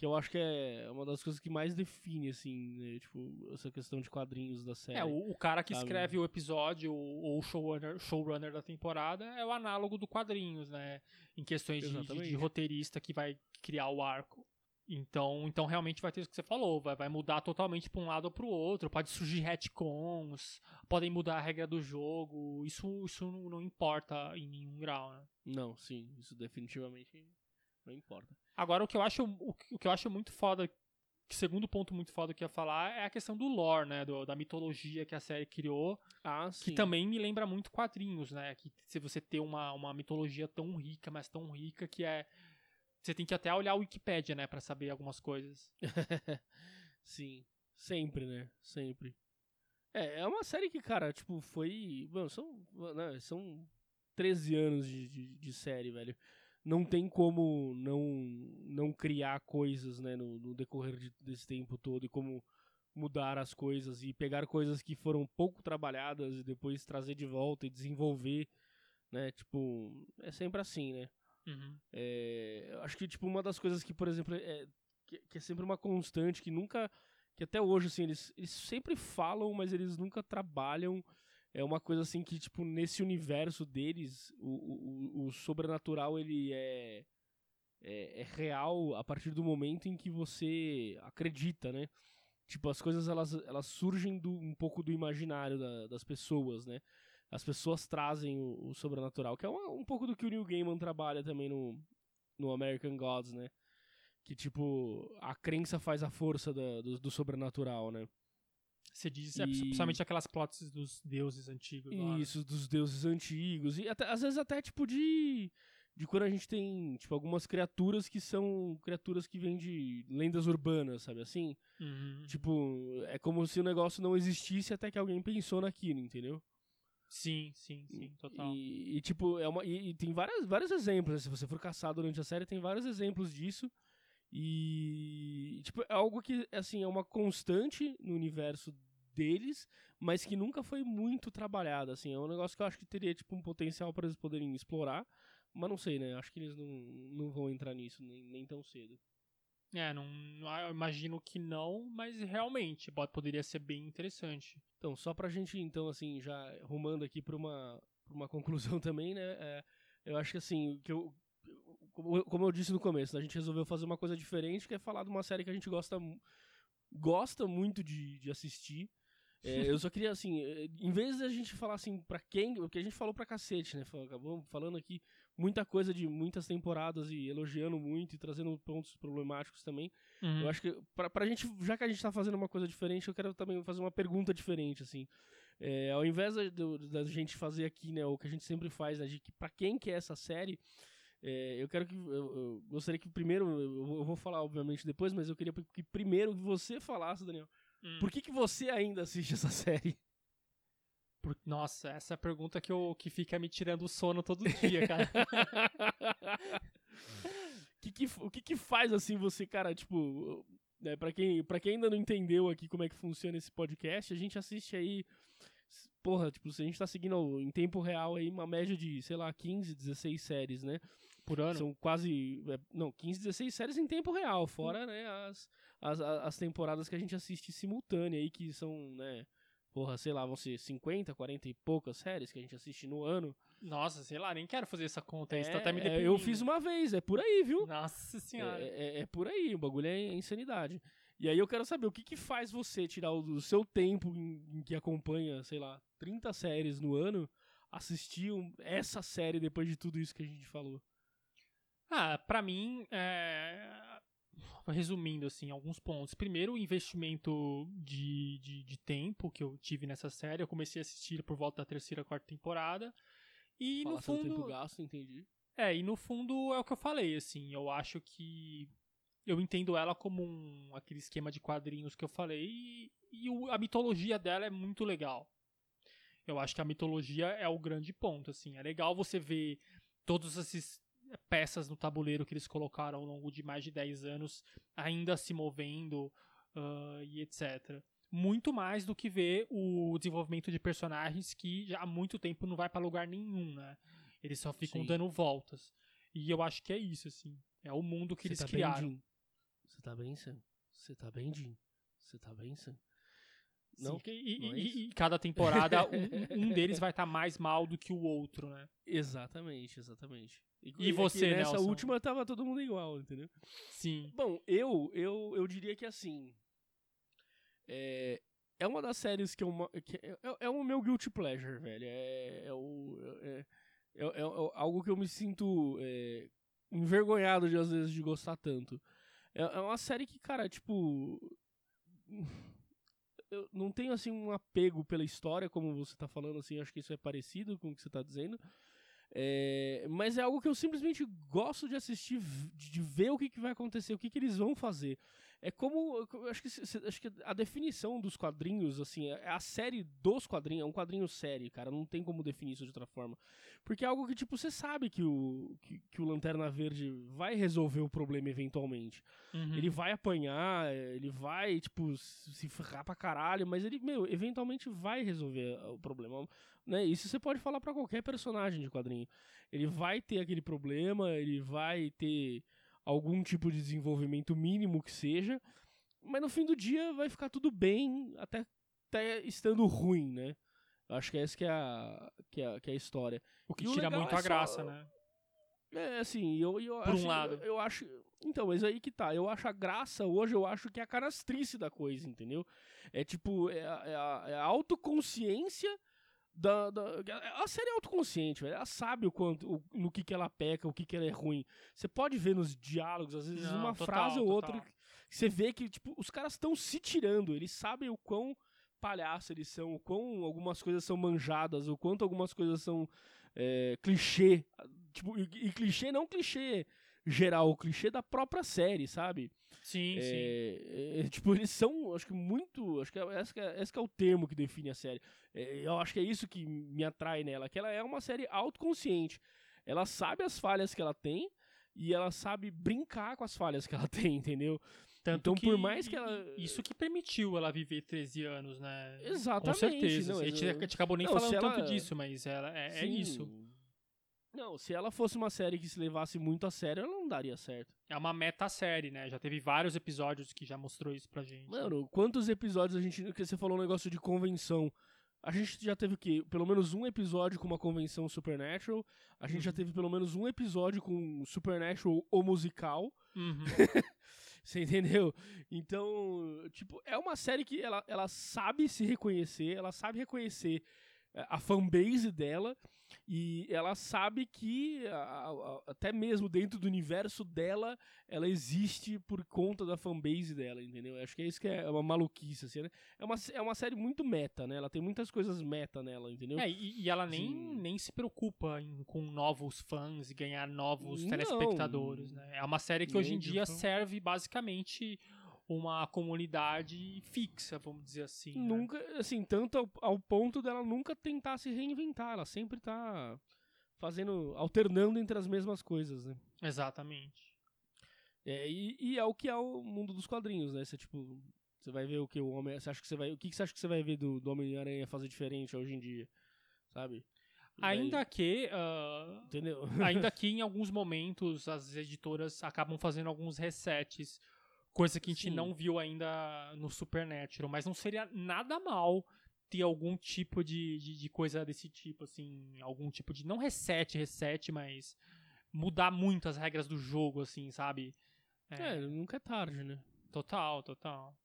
Que eu acho que é uma das coisas que mais define, assim, né? Tipo, essa questão de quadrinhos da série. É, o, o cara que sabe? escreve o episódio ou o showrunner, showrunner da temporada é o análogo do quadrinhos, né? Em questões de, de, de roteirista que vai criar o arco. Então, então realmente vai ter isso que você falou, vai, vai mudar totalmente pra um lado ou pro outro, pode surgir retcons, podem mudar a regra do jogo, isso, isso não, não importa em nenhum grau, né? Não, sim, isso definitivamente não importa. Agora, o que eu acho, o, que- o que eu acho muito foda, que segundo ponto muito foda que eu ia falar, é a questão do lore, né? do- da mitologia que a série criou, Ah, que também me lembra muito quadrinhos, né? Que se você ter uma, uma mitologia tão rica, mas tão rica que é. Você tem que até olhar a Wikipédia, né, Pra saber algumas coisas. Sim, sempre, né? Sempre. É, é uma série que, cara, tipo, foi. Mano, são, né, são 13 anos de, de, de série, velho. Não tem como não, não criar coisas, né, no, no decorrer de- desse tempo todo e como mudar as coisas e pegar coisas que foram pouco trabalhadas e depois trazer de volta e desenvolver, né? Tipo, é sempre assim, né? Uhum. É, acho que, tipo, uma das coisas que, por exemplo, é, que, que é sempre uma constante, que nunca. Que até hoje, assim, eles, eles sempre falam, mas eles nunca trabalham. É uma coisa assim que, tipo, nesse universo deles, o, o, o sobrenatural ele é, é, é real a partir do momento em que você acredita, né? Tipo, as coisas elas, elas surgem do, um pouco do imaginário da- das pessoas, né? As pessoas trazem o, o sobrenatural, que é um pouco do que o Neil Gaiman trabalha também no, no American Gods, né? Que, tipo, a crença faz a força da- do, do sobrenatural, né? Você diz, é, E- principalmente aquelas plots dos deuses antigos. lá, né? Isso, dos deuses antigos. E até, às vezes até, tipo, de... De quando a gente tem, tipo, algumas criaturas que são criaturas que vêm de lendas urbanas, sabe assim? Uhum. Tipo, é como se o negócio não existisse até que alguém pensou naquilo, entendeu? Sim, sim, sim, total. E, e, tipo, é uma, e, e tem várias, vários exemplos. né? Se você for caçar durante a série, tem vários exemplos disso. E, tipo, é algo que, assim, é uma constante no universo deles, mas que nunca foi muito trabalhado, assim. É um negócio que eu acho que teria, tipo, um potencial para eles poderem explorar. Mas não sei, né? Acho que eles não, não vão entrar nisso nem, nem tão cedo. É, não, eu imagino que não, mas realmente pode, poderia ser bem interessante. Então, só pra gente, então, assim, já rumando aqui pra uma, pra uma conclusão também, né? é, eu acho que, assim, o que eu, como, eu- como eu disse no começo, a gente resolveu fazer uma coisa diferente, que é falar de uma série que a gente gosta, gosta muito de, de assistir. É, eu só queria, assim, é, em vez de a gente falar, assim, pra quem... Porque a gente falou pra cacete, né? Acabou falando aqui muita coisa de muitas temporadas e elogiando muito e trazendo pontos problemáticos também. Uhum. Eu acho que pra, pra gente, já que a gente tá fazendo uma coisa diferente, eu quero também fazer uma pergunta diferente, assim. É, ao invés da, da gente fazer aqui, né, o que a gente sempre faz, né, de que pra quem que é essa série, é, eu quero que, eu, eu gostaria que primeiro, eu, vou- eu vou falar obviamente depois, mas eu queria que primeiro você falasse, Daniel, Hum. por que que você ainda assiste essa série? Por- Nossa, essa é a pergunta que, eu, que fica me tirando o sono todo dia, cara. que que, o que que faz assim você, cara, tipo, né, para quem, pra quem ainda não entendeu aqui como é que funciona esse podcast, a gente assiste aí porra, tipo, se a gente tá seguindo em tempo real aí uma média de, sei lá, 15, 16 séries, né? Por ano? São quase, é, não, 15, 16 séries em tempo real, fora, né, as, as, as temporadas que a gente assiste simultânea aí, que são, né, porra, sei lá, vão ser 50, 40 e poucas séries que a gente assiste no ano. Nossa, sei lá, nem quero fazer essa conta. Tá É, até me é, eu fiz uma vez, é por aí, viu? Nossa senhora. É, é- é por aí, o bagulho é insanidade. E aí eu quero saber o que, que faz você tirar o, seu tempo em, em que acompanha, sei lá, 30 séries no ano, assistir um- essa série depois de tudo isso que a gente falou. Ah, pra mim, é... resumindo assim, alguns pontos. Primeiro, o investimento de, de, de tempo que eu tive nessa série. Eu comecei a assistir por volta da terceira, quarta temporada. E no seu tempo fundo, gasto, entendi. é, e no fundo é o que eu falei, assim, eu acho que eu entendo ela como um, aquele esquema de quadrinhos que eu falei e, e o- a mitologia dela é muito legal. Eu acho que a mitologia é o grande ponto, assim. É legal você ver todas essas peças no tabuleiro que eles colocaram ao longo de mais de 10 anos ainda se movendo uh, e etc. Muito mais do que ver o desenvolvimento de personagens que já há muito tempo não vai para lugar nenhum, né? Eles só ficam Sim. dando voltas. E eu acho que é isso, assim. É o mundo que Você eles tá criaram. Você tá bem, Sam? Você tá bem, Jim? Você tá bem, Sam? Não? Sim, e, Não é e- e cada temporada um, um deles vai estar mais mal do que o outro, né? Exatamente, exatamente. E é você, que nessa Nelson? última tava todo mundo igual, entendeu? Sim. Bom, eu, eu, eu diria que assim. É, é uma das séries que eu. Que é, é- é o meu guilty pleasure, velho. É, é, o, é, é, é- é algo que eu me sinto é, envergonhado de, às vezes, de gostar tanto. É, é uma série que, cara, tipo. Eu não tenho, assim, um apego pela história, como você tá falando, assim. Acho que isso é parecido com o que você tá dizendo. É, mas é algo que eu simplesmente gosto de assistir, de ver o que, que vai acontecer, o que, que eles vão fazer. É como. Acho que, acho que a definição dos quadrinhos, assim, é a série dos quadrinhos, é um quadrinho série, cara. Não tem como definir isso de outra forma. Porque é algo que, tipo, você sabe que o, que, que o Lanterna Verde vai resolver o problema eventualmente. Uhum. Ele vai apanhar, ele vai, tipo, se ferrar pra caralho, mas ele, meu, eventualmente vai resolver uh, o problema. Né? Isso você pode falar pra qualquer personagem de quadrinho. Ele vai ter aquele problema, ele vai ter algum tipo de desenvolvimento mínimo que seja, mas no fim do dia vai ficar tudo bem, até, até estando ruim, né? Eu acho que essa que é a, que é a, que é a história. O que E o tira legal muito é a só- graça, né? É, assim, eu, eu Por um acho, lado. Eu, eu acho. Então, mas aí que tá. Eu acho a graça hoje, eu acho que é a canastrice da coisa, entendeu? É tipo, é é a- é a autoconsciência da, da. A série é autoconsciente, velho. Ela sabe o quanto, o- no que, que ela peca, o que, que ela é ruim. Você pode ver nos diálogos, às vezes, Não, uma total, frase ou outra. total. que Você vê que, tipo, os caras estão se tirando. Eles sabem o quão palhaço eles são, o quão algumas coisas são manjadas, o quanto algumas coisas são é, clichê. Tipo, e, e clichê não clichê geral, clichê da própria série, sabe? Sim, sim. É, é, tipo, eles são, acho que muito. Acho que é- esse, que é, esse que é o termo que define a série. É, eu acho que é isso que me atrai nela, que ela é uma série autoconsciente. Ela sabe as falhas que ela tem e ela sabe brincar com as falhas que ela tem, entendeu? Tanto então, que por mais que ela- Isso que permitiu ela viver 13 anos, né? Exatamente. Com certeza. não, a, gente, eu- a gente acabou nem Não, falando ela- tanto disso, mas ela, é, é isso. Não, se ela fosse uma série que se levasse muito a sério, ela não daria certo. É uma meta-série, né? Já teve vários episódios que já mostrou isso pra gente. Mano, quantos episódios a gente. Que você falou um negócio de convenção. A gente já teve o quê? Pelo menos um episódio com uma convenção Supernatural. A gente já Uhum. teve pelo menos um episódio com Supernatural ou musical. Uhum. Você entendeu? Então, tipo, é uma série que ela, ela sabe se reconhecer, ela sabe reconhecer a fanbase dela e ela sabe que a- a- até mesmo dentro do universo dela, ela existe por conta da fanbase dela, entendeu? Eu Acho que é isso que é uma maluquice, assim, né? É uma, é uma série muito meta, né? Ela tem muitas coisas meta nela, entendeu? É, e, e ela nem, Assim- nem se preocupa em- com novos fãs e ganhar novos Não. telespectadores, né? É uma série que hoje em dia fã. serve basicamente uma comunidade fixa, vamos dizer assim. né? Nunca, assim, tanto ao, ao ponto dela nunca tentar se reinventar, ela sempre tá fazendo, alternando entre as mesmas coisas, né? Exatamente. É, e, e é o que é o mundo dos quadrinhos, né? Você, tipo, você vai ver o que o homem, você acha que você vai, o que você acha que você vai ver do, do Homem-Aranha fazer diferente hoje em dia, sabe? Ainda que, entendeu? ainda que em alguns momentos as editoras acabam fazendo alguns resets, coisa que a gente Sim. não viu ainda no Supernatural, mas não seria nada mal ter algum tipo de, de, de coisa desse tipo, assim, algum tipo de, não reset, reset, mas mudar muito as regras do jogo, assim, sabe? É, nunca é tarde, né? Total, total.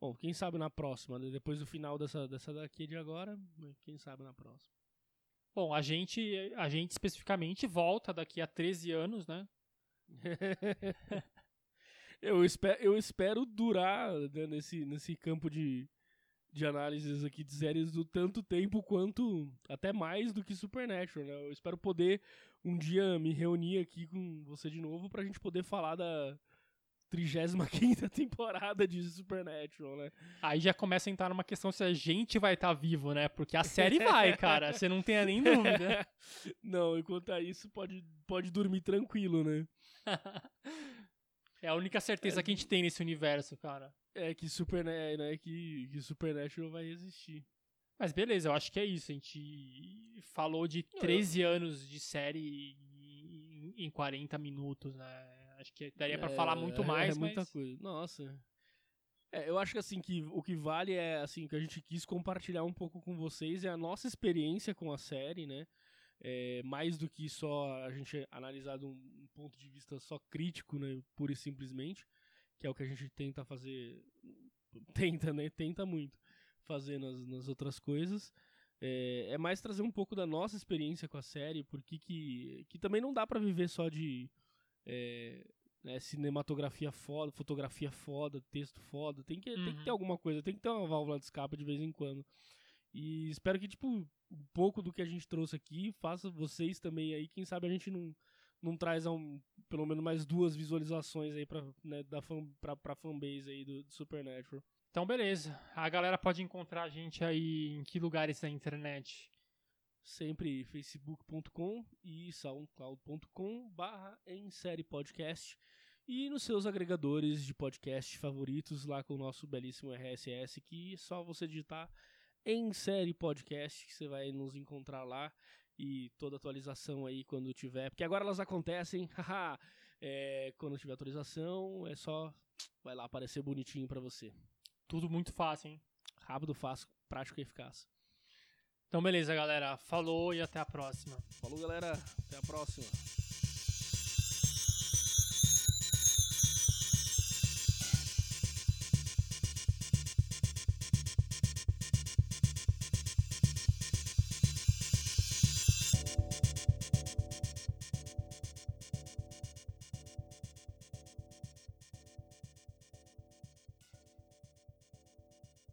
Bom, quem sabe na próxima, né? depois do final dessa, dessa daqui de agora, quem sabe na próxima. Bom, a gente, a gente especificamente volta daqui a 13 anos, né? eu, espero, eu espero durar né, nesse, nesse campo de, de análises aqui de séries do tanto tempo quanto até mais do que Supernatural, né? Eu espero poder um dia me reunir aqui com você de novo pra gente poder falar da 35 temporada de Supernatural, né? Aí já começa a entrar numa questão se a gente vai estar vivo, né? Porque a série vai, cara. Você não tem nem dúvida. Não, enquanto a isso, pode, pode dormir tranquilo, né? É a única certeza que a gente tem nesse universo, cara. É que, Super, né, que, que Supernatural vai existir. Mas beleza, eu acho que é isso. A gente falou de 13 anos de série em- em 40 minutos, né? Acho que daria pra É, falar muito é, mais, É muita mas... coisa. Nossa. É, eu acho que assim, que o que vale é assim, que a gente quis compartilhar um pouco com vocês é a nossa experiência com a série, né? É, mais do que só a gente analisar de um ponto de vista só crítico, né? Pura e simplesmente, que é o que a gente tenta fazer. Tenta, né? Tenta muito fazer nas, nas outras coisas. É, é mais trazer um pouco da nossa experiência com a série, porque que, que também não dá pra viver só de. é, né, cinematografia foda, fotografia foda, texto foda, tem que, tem que Uhum. ter alguma coisa, tem que ter uma válvula de escape de vez em quando. E espero que, tipo, um pouco do que a gente trouxe aqui faça vocês também aí, quem sabe a gente não, não traz um, pelo menos mais duas visualizações aí pra, né, da fan, pra, pra fanbase aí do, do Supernatural. Então, beleza. A galera pode encontrar a gente aí em que lugares da internet? Sempre facebook.com e soundcloud.com barra em série podcast e nos seus agregadores de podcast favoritos lá com o nosso belíssimo RSS que é só você digitar em série podcast que você vai nos encontrar lá e toda atualização aí quando tiver, porque agora elas acontecem, haha, é, quando tiver atualização é só vai lá aparecer bonitinho pra você. Tudo muito fácil, hein? Rápido, fácil, prático e eficaz. Então, beleza, galera. Falou e até a próxima. Falou galera, até a próxima.